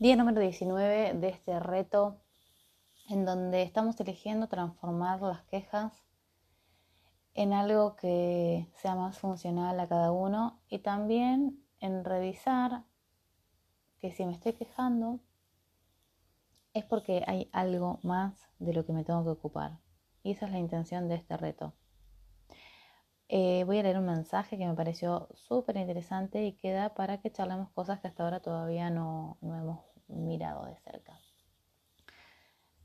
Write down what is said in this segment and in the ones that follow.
Día número 19 de este reto en donde estamos eligiendo transformar las quejas en algo que sea más funcional a cada uno y también en revisar que si me estoy quejando es porque hay algo más de lo que me tengo que ocupar. Y esa es la intención de este reto. Eh, voy a leer un mensaje que me pareció súper interesante y queda para que charlemos cosas que hasta ahora todavía no, no hemos mirado de cerca.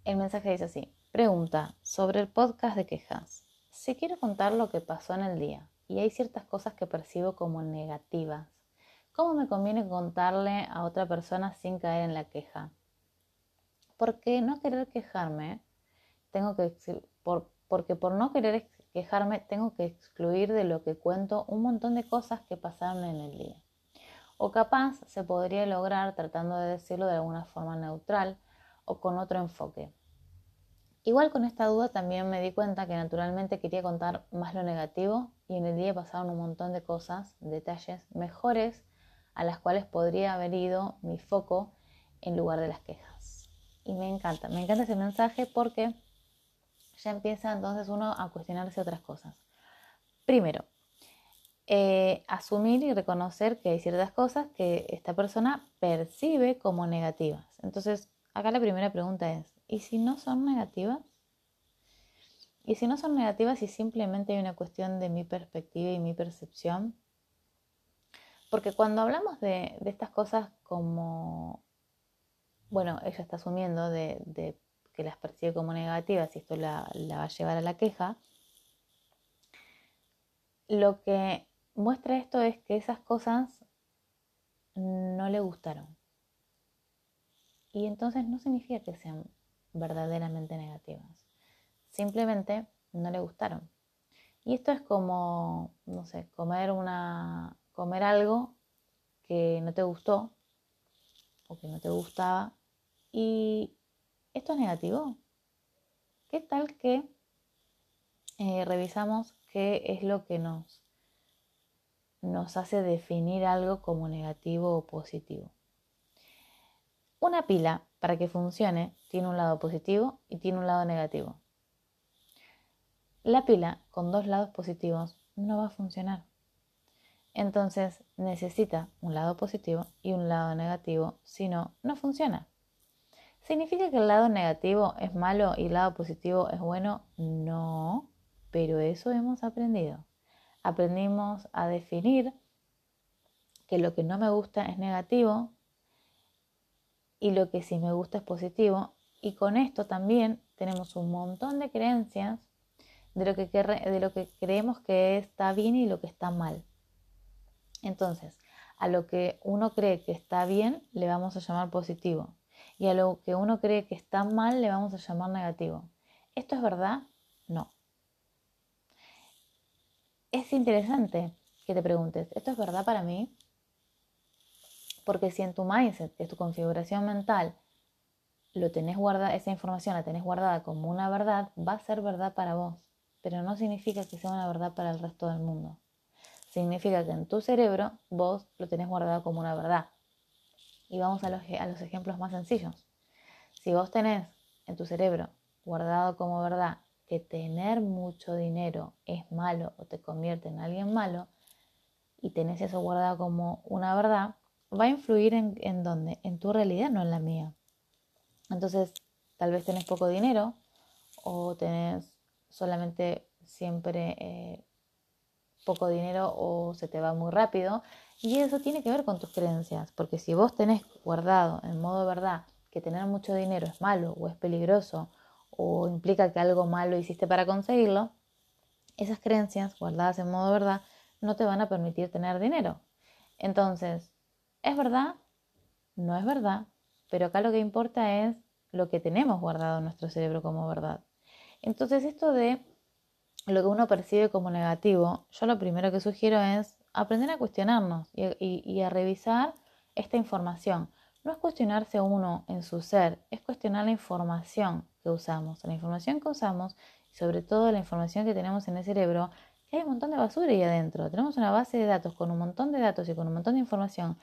El mensaje dice así, pregunta sobre el podcast de quejas. Si quiero contar lo que pasó en el día y hay ciertas cosas que percibo como negativas, ¿cómo me conviene contarle a otra persona sin caer en la queja? Porque no querer quejarme, tengo que, por, porque por no querer quejarme, tengo que excluir de lo que cuento un montón de cosas que pasaron en el día. O capaz se podría lograr tratando de decirlo de alguna forma neutral o con otro enfoque. Igual con esta duda también me di cuenta que naturalmente quería contar más lo negativo y en el día pasaron un montón de cosas, detalles mejores a las cuales podría haber ido mi foco en lugar de las quejas. Y me encanta, me encanta ese mensaje porque ya empieza entonces uno a cuestionarse otras cosas. Primero, eh, asumir y reconocer que hay ciertas cosas que esta persona percibe como negativas. Entonces, acá la primera pregunta es, ¿y si no son negativas? Y si no son negativas y simplemente hay una cuestión de mi perspectiva y mi percepción, porque cuando hablamos de, estas cosas como, bueno, ella está asumiendo de, que las percibe como negativas y esto la, la va a llevar a la queja, lo que muestra esto es que esas cosas no le gustaron. Y entonces no significa que sean verdaderamente negativas. Simplemente no le gustaron. Y esto es como, no sé, comer una comer algo que no te gustó o que no te gustaba y esto es negativo. ¿Qué tal que eh, revisamos qué es lo que nos, nos hace definir algo como negativo o positivo? Una pila, para que funcione, tiene un lado positivo y tiene un lado negativo. La pila con dos lados positivos no va a funcionar. Entonces necesita un lado positivo y un lado negativo, si no, no funciona. ¿Significa que el lado negativo es malo y el lado positivo es bueno? No, pero eso hemos aprendido. Aprendimos a definir que lo que no me gusta es negativo y lo que sí me gusta es positivo. Y con esto también tenemos un montón de creencias de lo que, creemos que está bien y lo que está mal. Entonces, a lo que uno cree que está bien le vamos a llamar positivo y a lo que uno cree que está mal le vamos a llamar negativo. ¿Esto es verdad? No. Es interesante que te preguntes, ¿esto es verdad para mí? Porque si en tu mindset, que es tu configuración mental, lo tenés guardada, esa información la tenés guardada como una verdad, va a ser verdad para vos, pero no significa que sea una verdad para el resto del mundo. Significa que en tu cerebro vos lo tenés guardado como una verdad. Y vamos a los, a los ejemplos más sencillos. Si vos tenés en tu cerebro guardado como verdad que tener mucho dinero es malo o te convierte en alguien malo, y tenés eso guardado como una verdad, va a influir en, en dónde? En tu realidad, no en la mía. Entonces, tal vez tenés poco dinero o tenés solamente siempre eh, poco dinero o se te va muy rápido. Y eso tiene que ver con tus creencias, porque si vos tenés guardado en modo verdad que tener mucho dinero es malo o es peligroso o implica que algo malo hiciste para conseguirlo, esas creencias guardadas en modo verdad no te van a permitir tener dinero. Entonces, ¿Es verdad? No es verdad, pero acá lo que importa es lo que tenemos guardado en nuestro cerebro como verdad. Entonces esto de lo que uno percibe como negativo, yo lo primero que sugiero es aprender a cuestionarnos y, a revisar esta información. No es cuestionarse uno en su ser, es cuestionar la información que usamos. La información que usamos y sobre todo la información que tenemos en el cerebro, que hay un montón de basura ahí adentro. Tenemos una base de datos con un montón de datos y con un montón de información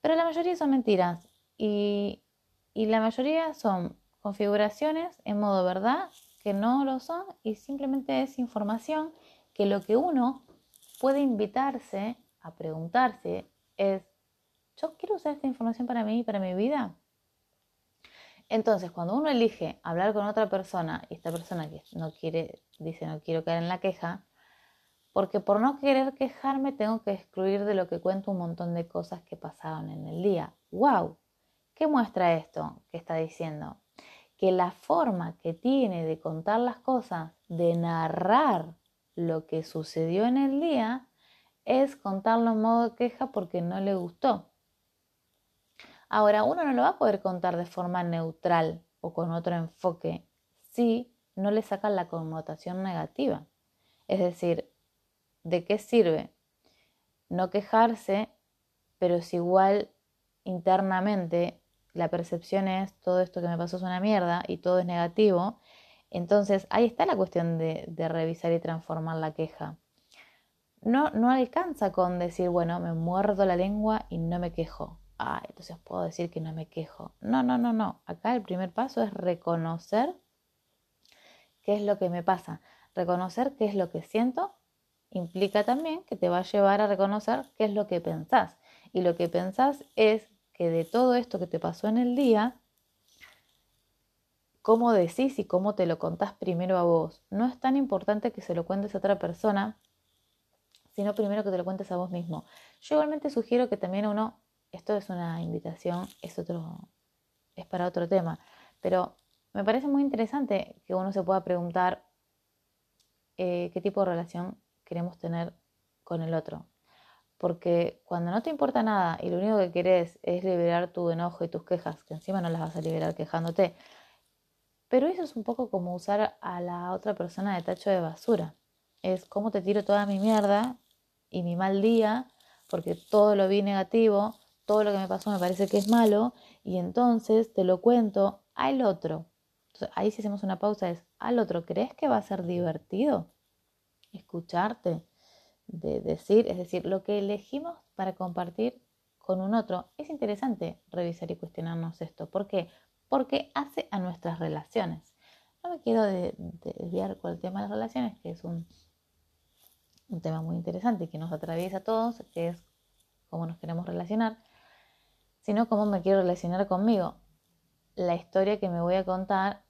pero la mayoría son mentiras y, y la mayoría son configuraciones en modo verdad que no lo son y simplemente es información que lo que uno puede invitarse a preguntarse es, ¿yo quiero usar esta información para mí y para mi vida? Entonces, cuando uno elige hablar con otra persona y esta persona que no quiere, dice no quiero caer en la queja, porque por no querer quejarme tengo que excluir de lo que cuento un montón de cosas que pasaron en el día. ¡Wow! ¿Qué muestra esto que está diciendo? Que la forma que tiene de contar las cosas, de narrar lo que sucedió en el día, es contarlo en modo queja porque no le gustó. Ahora, uno no lo va a poder contar de forma neutral o con otro enfoque si no le sacan la connotación negativa. Es decir, ¿de qué sirve no quejarse, pero si igual internamente la percepción es todo esto que me pasó es una mierda y todo es negativo? Entonces ahí está la cuestión de, revisar y transformar la queja. No, no alcanza con decir, bueno, me muerdo la lengua y no me quejo ah, entonces puedo decir que no me quejo. No, no, no, no. Acá el primer paso es reconocer qué es lo que me pasa. Reconocer qué es lo que siento implica también que te va a llevar a reconocer qué es lo que pensás. Y lo que pensás es que de todo esto que te pasó en el día, cómo decís y cómo te lo contás primero a vos. No es tan importante que se lo cuentes a otra persona, sino primero que te lo cuentes a vos mismo. Yo igualmente sugiero que también uno esto es una invitación, es otro, es para otro tema, pero me parece muy interesante que uno se pueda preguntar eh, qué tipo de relación queremos tener con el otro. Porque cuando no te importa nada y lo único que querés es liberar tu enojo y tus quejas, que encima no las vas a liberar quejándote, pero eso es un poco como usar a la otra persona de tacho de basura. Es como te tiro toda mi mierda y mi mal día, porque todo lo vi negativo, todo lo que me pasó me parece que es malo y entonces te lo cuento al otro. ahí si hacemos una pausa es al otro, ¿crees que va a ser divertido escucharte? De decir, es decir, lo que elegimos para compartir con un otro. Es interesante revisar y cuestionarnos esto. ¿Por qué? Porque hace a nuestras relaciones. No me quiero desviar con el tema de las relaciones, que es un, un tema muy interesante que nos atraviesa a todos, que es cómo nos queremos relacionar sino cómo me quiero relacionar conmigo. La historia que me voy a contar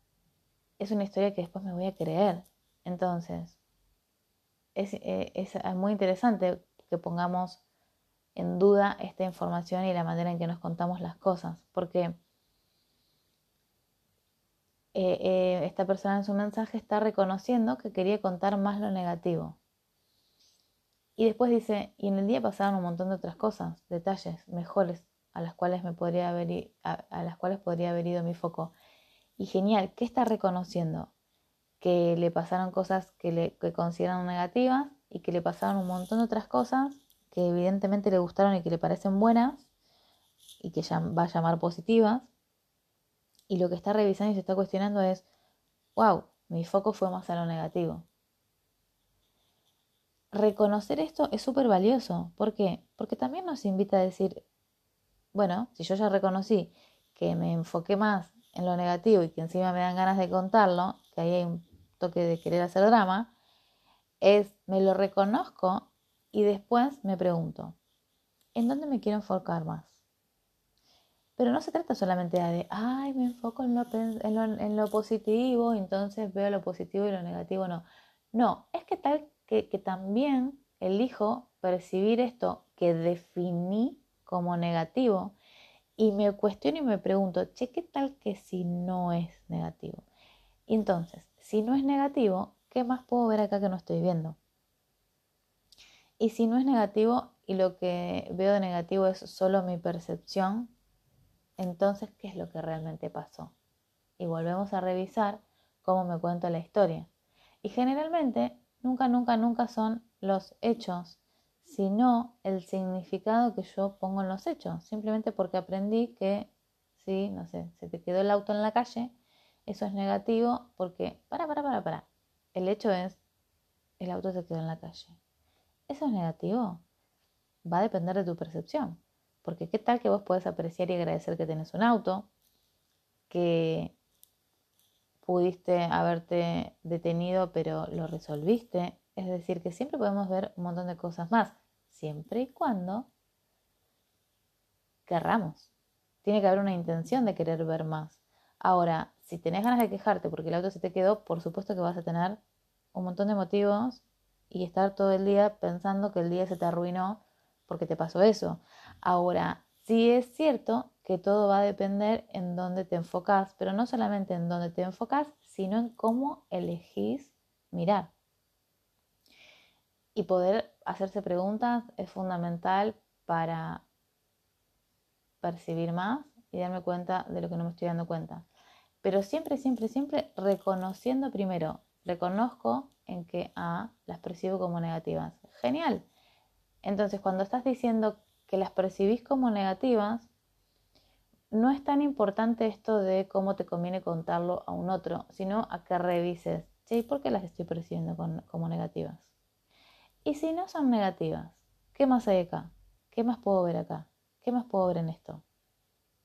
es una historia que después me voy a creer. Entonces, es, eh, es, muy interesante que pongamos en duda esta información y la manera en que nos contamos las cosas, porque eh, eh, esta persona en su mensaje está reconociendo que quería contar más lo negativo. Y después dice, y en el día pasaron un montón de otras cosas, detalles mejores a las cuales me podría haber a, las cuales podría haber ido mi foco. Y genial, ¿qué está reconociendo? Que le pasaron cosas que le consideran negativas y que le pasaron un montón de otras cosas que evidentemente le gustaron y que le parecen buenas y que ya va a llamar positivas. Y lo que está revisando y se está cuestionando es, wow, mi foco fue más a lo negativo. Reconocer esto es súper valioso. ¿Por qué? Porque también nos invita a decir, bueno, si yo ya reconocí que me enfoqué más en lo negativo y que encima me dan ganas de contarlo, que ahí hay un toque de querer hacer drama, es me lo reconozco y después me pregunto, ¿en dónde me quiero enfocar más? Pero no se trata solamente de, ay, me enfoco en lo, en lo, positivo, entonces veo lo positivo y lo negativo, no. No, es que tal que, que también elijo percibir esto que definí como negativo y me cuestiono y me pregunto, che, ¿qué tal que si no es negativo? entonces, si no es negativo, ¿qué más puedo ver acá que no estoy viendo? Y si no es negativo y lo que veo de negativo es solo mi percepción, entonces, ¿qué es lo que realmente pasó? Y volvemos a revisar cómo me cuento la historia. Y generalmente, nunca, nunca, nunca son los hechos sino el significado que yo pongo en los hechos, simplemente porque aprendí que si, no sé, se te quedó el auto en la calle, eso es negativo porque, para, para, para, para, el hecho es, el auto se quedó en la calle. ¿Eso es negativo? Va a depender de tu percepción. Porque qué tal que vos podés apreciar y agradecer que tenés un auto, que pudiste haberte detenido pero lo resolviste. Es decir, que siempre podemos ver un montón de cosas más, siempre y cuando querramos. Tiene que haber una intención de querer ver más. Ahora, si tenés ganas de quejarte porque el auto se te quedó, por supuesto que vas a tener un montón de motivos y estar todo el día pensando que el día se te arruinó porque te pasó eso. Ahora, sí es cierto que todo va a depender en dónde te enfocas, pero no solamente en dónde te enfocas, sino en cómo elegís mirar. Y poder hacerse preguntas es fundamental para percibir más y darme cuenta de lo que no me estoy dando cuenta. Pero siempre, siempre, siempre reconociendo primero, reconozco en que A las percibo como negativas. Genial. Entonces, cuando estás diciendo que las percibís como negativas, no es tan importante esto de cómo te conviene contarlo a un otro, sino a que revises, ¿y por qué las estoy percibiendo como negativas? Y si no son negativas, ¿qué más hay acá? ¿Qué más puedo ver acá? ¿Qué más puedo ver en esto?